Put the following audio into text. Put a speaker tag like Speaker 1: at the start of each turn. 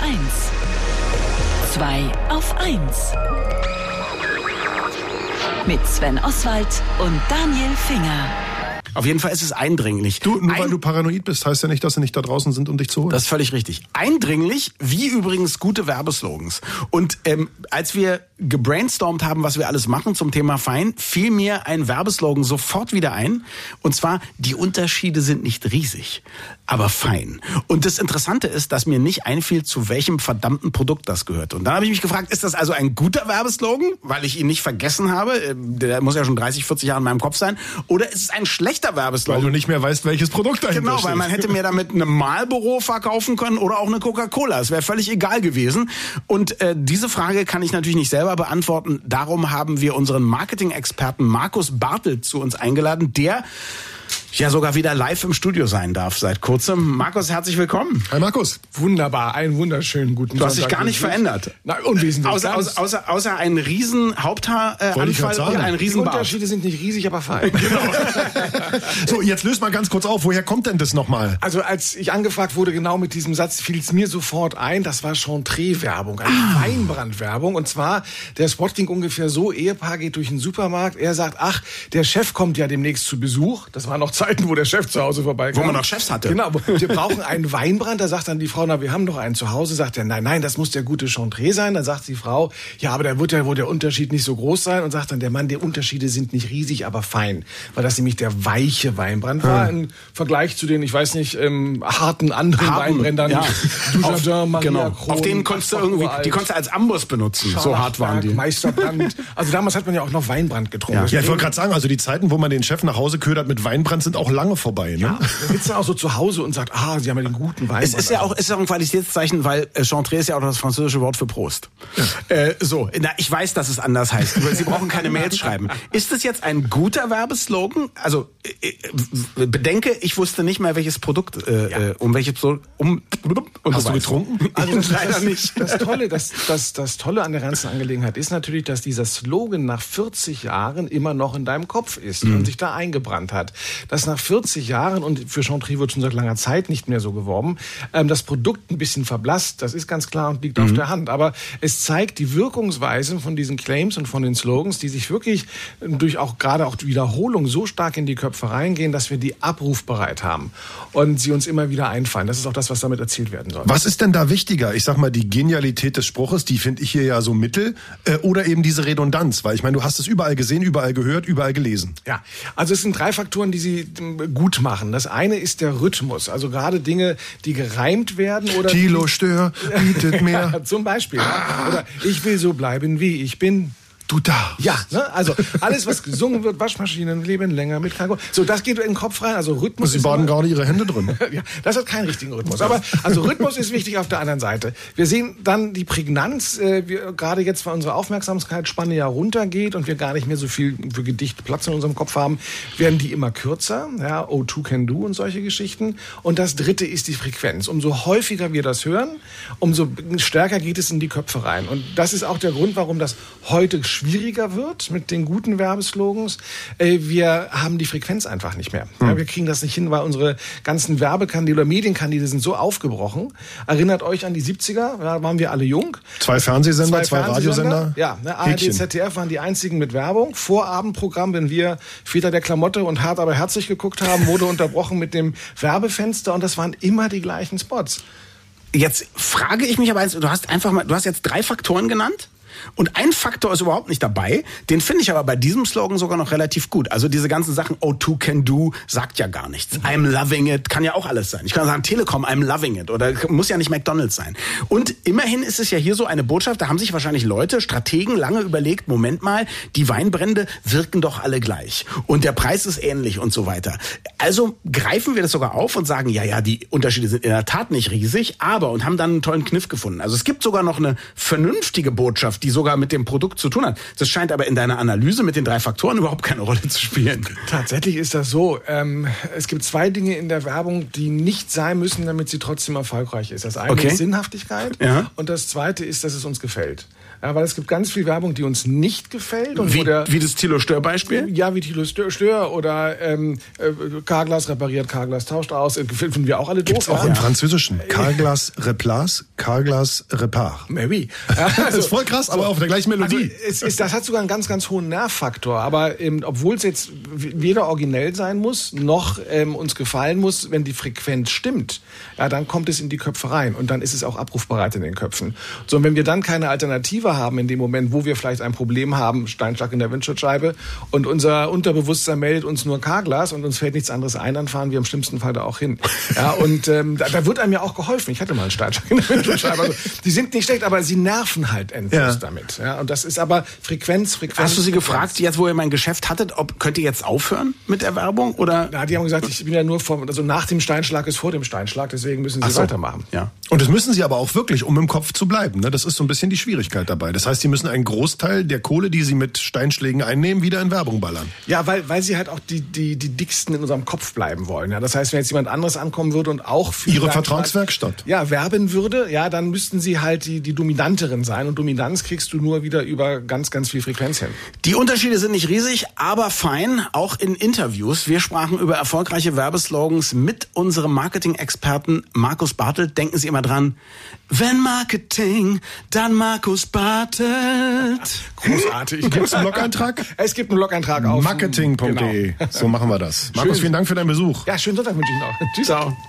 Speaker 1: 1. 2 auf 1. Mit Sven Oswald und Daniel Finger.
Speaker 2: Auf jeden Fall ist es eindringlich.
Speaker 3: Du, nur
Speaker 2: Ein-
Speaker 3: weil du paranoid bist, heißt ja nicht, dass sie nicht da draußen sind, um dich zu holen.
Speaker 2: Das ist völlig richtig. Eindringlich, wie übrigens gute Werbeslogans. Und ähm, als wir gebrainstormt haben, was wir alles machen zum Thema Fein, fiel mir ein Werbeslogan sofort wieder ein. Und zwar, die Unterschiede sind nicht riesig, aber fein. Und das Interessante ist, dass mir nicht einfiel, zu welchem verdammten Produkt das gehört. Und dann habe ich mich gefragt, ist das also ein guter Werbeslogan, weil ich ihn nicht vergessen habe? Der muss ja schon 30, 40 Jahre in meinem Kopf sein. Oder ist es ein schlechter
Speaker 3: weil
Speaker 2: Werbeslogan?
Speaker 3: du nicht mehr weißt, welches Produkt dahinter
Speaker 2: Genau, weil man hätte mir damit eine Marlboro verkaufen können oder auch eine Coca-Cola. Es wäre völlig egal gewesen. Und äh, diese Frage kann ich natürlich nicht selber beantworten. Darum haben wir unseren Marketing-Experten Markus Bartelt zu uns eingeladen, der ja sogar wieder live im Studio sein darf seit kurzem. Markus, herzlich willkommen.
Speaker 3: Hi Markus.
Speaker 4: Wunderbar, einen wunderschönen guten
Speaker 2: Du hast dich
Speaker 4: Sonntag
Speaker 2: gar nicht verändert.
Speaker 4: Nein, unwesentlich.
Speaker 2: Außer,
Speaker 4: Ganz-
Speaker 2: außer, außer, außer einen riesen Haupthaaranfall
Speaker 3: grad
Speaker 2: und einen
Speaker 4: die
Speaker 2: riesen Bart.
Speaker 4: Unterschiede sind nicht riesig, aber fein.
Speaker 3: So, jetzt löst mal ganz kurz auf, woher kommt denn das nochmal?
Speaker 4: Also als ich angefragt wurde, genau mit diesem Satz, fiel es mir sofort ein, das war Chantre-Werbung, eine
Speaker 2: Ah.
Speaker 4: Weinbrand-Werbung. Und zwar, der Spot ging ungefähr so, Ehepaar geht durch den Supermarkt, er sagt, ach, der Chef kommt ja demnächst zu Besuch. Das waren noch Zeiten, wo der Chef zu Hause vorbeikam.
Speaker 2: Wo man noch Chefs hatte.
Speaker 4: Genau, wir brauchen einen Weinbrand. Da sagt dann die Frau, na, wir haben doch einen zu Hause. Sagt er, nein, nein, das muss der gute Chantre sein. Dann sagt die Frau, ja, aber da wird ja wohl der Unterschied nicht so groß sein. Und sagt dann der Mann, die Unterschiede sind nicht riesig, aber fein. Weil das nämlich der weiche Weinbrand war im Vergleich zu den, ich weiß nicht, ähm, harten anderen
Speaker 2: Harten,
Speaker 4: Weinbrändern.
Speaker 2: ja.
Speaker 4: Dujardin,
Speaker 2: Auf,
Speaker 4: Maria
Speaker 2: genau.
Speaker 4: Kron,
Speaker 2: Auf denen konntest du irgendwie, die konntest du als Amboss benutzen. So hart waren die.
Speaker 4: Meisterbrand. Also damals hat man ja auch noch Weinbrand getrunken.
Speaker 3: Ja, ich wollte gerade sagen, also die Zeiten, wo man den Chef nach Hause ködert mit Weinbrand, sind auch lange vorbei. Ne?
Speaker 4: Ja, sitzt er auch so zu Hause und sagt, ah, Sie haben ja den guten Weinbrand.
Speaker 2: Es ist ja auch, es ist auch ein Qualitätszeichen, weil äh, Chantre ist ja auch das französische Wort für Prost. Äh, so, na, ich weiß, dass es anders heißt. aber Sie brauchen keine Mails schreiben. Ist es jetzt ein guter Werbeslogan? Also äh, äh, bedenke, ich wusste nicht mehr, welches Produkt, äh, äh, um welches Produkt, um und
Speaker 3: Hast
Speaker 2: du weißt.
Speaker 3: getrunken?
Speaker 4: Also das,
Speaker 2: Leider
Speaker 4: das,
Speaker 2: nicht.
Speaker 4: Das Tolle, das, das, das Tolle an der ganzen Angelegenheit ist natürlich, dass dieser Slogan nach 40 Jahren immer noch in deinem Kopf ist
Speaker 2: Mhm.
Speaker 4: und sich da eingebrannt hat. Dass nach 40 Jahren, und für Chantre wird schon seit langer Zeit nicht mehr so geworben, ähm, das Produkt ein bisschen verblasst, das ist ganz klar und liegt
Speaker 2: Mhm.
Speaker 4: auf der Hand. Aber es zeigt die Wirkungsweise von diesen Claims und von den Slogans, die sich wirklich durch auch gerade auch die Wiederholung so stark in die Köpfe reingehen, dass wir die abrufbereit haben und sie uns immer wieder einfallen. Das ist auch das, was damit erzielt werden soll.
Speaker 3: Was ist denn da wichtiger? Ich sag mal, die Genialität des Spruches, die finde ich hier ja so mittel, äh, oder eben diese Redundanz? Weil ich meine, du hast es überall gesehen, überall gehört, überall gelesen.
Speaker 4: Ja, also es sind drei Faktoren, die sie gut machen. Das eine ist der Rhythmus, also gerade Dinge, die gereimt werden oder
Speaker 3: Thilo Stör bietet mehr.
Speaker 4: ja, zum Beispiel. Ja. Oder ich will so bleiben, wie ich bin.
Speaker 3: Du da.
Speaker 4: Ja, ne? also alles, was gesungen wird, Waschmaschinen leben länger mit Kranko. So, das geht in den Kopf rein. Also Rhythmus.
Speaker 3: Sie
Speaker 4: ist
Speaker 3: baden gerade ihre Hände drin.
Speaker 4: ja, das hat keinen richtigen Rhythmus. Aber also Rhythmus ist wichtig auf der anderen Seite. Wir sehen dann die Prägnanz, äh, wir, gerade jetzt, weil unsere Aufmerksamkeitsspanne ja runtergeht und wir gar nicht mehr so viel für Gedicht Platz in unserem Kopf haben, werden die immer kürzer. Ja, O2 can do und solche Geschichten. Und das dritte ist die Frequenz. Umso häufiger wir das hören, umso stärker geht es in die Köpfe rein. Und das ist auch der Grund, warum das heute schwieriger wird mit den guten Werbeslogans. Äh, wir haben die Frequenz einfach nicht mehr. Ja, wir kriegen das nicht hin, weil unsere ganzen Werbekanäle oder Medienkanäle sind so aufgebrochen. Erinnert euch an die 70er, da waren wir alle jung.
Speaker 3: Zwei Fernsehsender, zwei, Radiosender.
Speaker 4: Ja, ne, ARD,
Speaker 3: Häkchen.
Speaker 4: ZDF waren die einzigen mit Werbung. Vorabendprogramm, wenn wir Väter der Klamotte und hart aber herzlich geguckt haben, wurde unterbrochen mit dem Werbefenster und das waren immer die gleichen Spots.
Speaker 2: Jetzt frage ich mich aber eins, du hast einfach mal, du hast jetzt drei Faktoren genannt. Und ein Faktor ist überhaupt nicht dabei. Den finde ich aber bei diesem Slogan sogar noch relativ gut. Also diese ganzen Sachen, O2 can do, sagt ja gar nichts. I'm loving it, kann ja auch alles sein. Ich kann sagen Telekom, I'm loving it. Oder muss ja nicht McDonalds sein. Und immerhin ist es ja hier so eine Botschaft, da haben sich wahrscheinlich Leute, Strategen lange überlegt, Moment mal, die Weinbrände wirken doch alle gleich. Und der Preis ist ähnlich und so weiter. Also greifen wir das sogar auf und sagen, ja, ja, die Unterschiede sind in der Tat nicht riesig, aber, und haben dann einen tollen Kniff gefunden. Also es gibt sogar noch eine vernünftige Botschaft, die sogar mit dem Produkt zu tun hat. Das scheint aber in deiner Analyse mit den drei Faktoren überhaupt keine Rolle zu spielen.
Speaker 4: Tatsächlich ist das so. Ähm, es gibt zwei Dinge in der Werbung, die nicht sein müssen, damit sie trotzdem erfolgreich ist. Das eine
Speaker 2: Okay.
Speaker 4: ist Sinnhaftigkeit
Speaker 2: Ja.
Speaker 4: und das zweite ist, dass es uns gefällt. Ja, weil es gibt ganz viel Werbung, die uns nicht gefällt und
Speaker 2: Wie,
Speaker 4: der
Speaker 2: wie das Thilo Stör-Beispiel?
Speaker 4: ja, wie Thilo Stör, Stör oder ähm, äh, Carglass repariert, Carglass tauscht aus, äh, finden wir auch alle
Speaker 3: Gibt's
Speaker 4: doof.
Speaker 3: auch
Speaker 4: ja.
Speaker 3: im Französischen. Carglass Replace, Carglass Repar.
Speaker 4: Maybe. Ja,
Speaker 3: Das ist voll krass, aber auf der gleichen
Speaker 4: Also
Speaker 3: Melodie.
Speaker 4: es ist, das hat sogar einen ganz, ganz hohen Nervfaktor. Aber ähm, obwohl es jetzt weder originell sein muss, noch ähm, uns gefallen muss, wenn die Frequenz stimmt, ja, dann kommt es in die Köpfe rein und dann ist es auch abrufbereit in den Köpfen. So, und wenn wir dann keine Alternative haben in dem Moment, wo wir vielleicht ein Problem haben, Steinschlag in der Windschutzscheibe und unser Unterbewusstsein meldet uns nur Carglass und uns fällt nichts anderes ein, dann fahren wir im schlimmsten Fall da auch hin. Ja, und ähm, da, da wird einem ja auch geholfen. Ich hatte mal einen Steinschlag in der Windschutzscheibe. Also, die sind nicht schlecht, aber sie nerven halt endlos
Speaker 3: Ja.
Speaker 4: damit. Ja, und das ist aber Frequenz, Frequenz.
Speaker 2: Hast du sie
Speaker 4: Frequenz.
Speaker 2: gefragt, jetzt wo ihr mein Geschäft hattet, ob könnt ihr jetzt aufhören mit der Werbung oder?
Speaker 4: Na, die haben gesagt, ich bin ja nur vor, also nach dem Steinschlag ist vor dem Steinschlag, deswegen müssen sie
Speaker 2: so.
Speaker 4: weitermachen.
Speaker 2: Ja.
Speaker 3: Und das müssen sie aber auch wirklich, um im Kopf zu bleiben. Ne? Das ist so ein bisschen die Schwierigkeit dabei. Das heißt, sie müssen einen Großteil der Kohle, die sie mit Steinschlägen einnehmen, wieder in Werbung ballern.
Speaker 4: Ja, weil, weil sie halt auch die, die, die dicksten in unserem Kopf bleiben wollen. Ja, das heißt, wenn jetzt jemand anderes ankommen würde und auch für
Speaker 3: Ihre Vertragswerkstatt.
Speaker 4: Ja, werben würde, ja, dann müssten sie halt die, die dominanteren sein. Und Dominanz kriegst du nur wieder über ganz, ganz viel Frequenz hin.
Speaker 2: Die Unterschiede sind nicht riesig, aber fein, auch in Interviews. Wir sprachen über erfolgreiche Werbeslogans mit unserem Marketing-Experten Markus Bartelt. Denken Sie immer dran, wenn Marketing, dann Markus Bartelt.
Speaker 4: Großartig.
Speaker 3: Gibt's einen Blog-Eintrag?
Speaker 4: Es gibt einen Blog-Eintrag auf
Speaker 3: Marketing.de.
Speaker 4: Genau.
Speaker 3: So machen wir das. Markus,
Speaker 4: Schön.
Speaker 3: vielen Dank für deinen Besuch.
Speaker 4: Ja, schönen Sonntag wünsche ich noch. Tschüss.
Speaker 2: Ciao.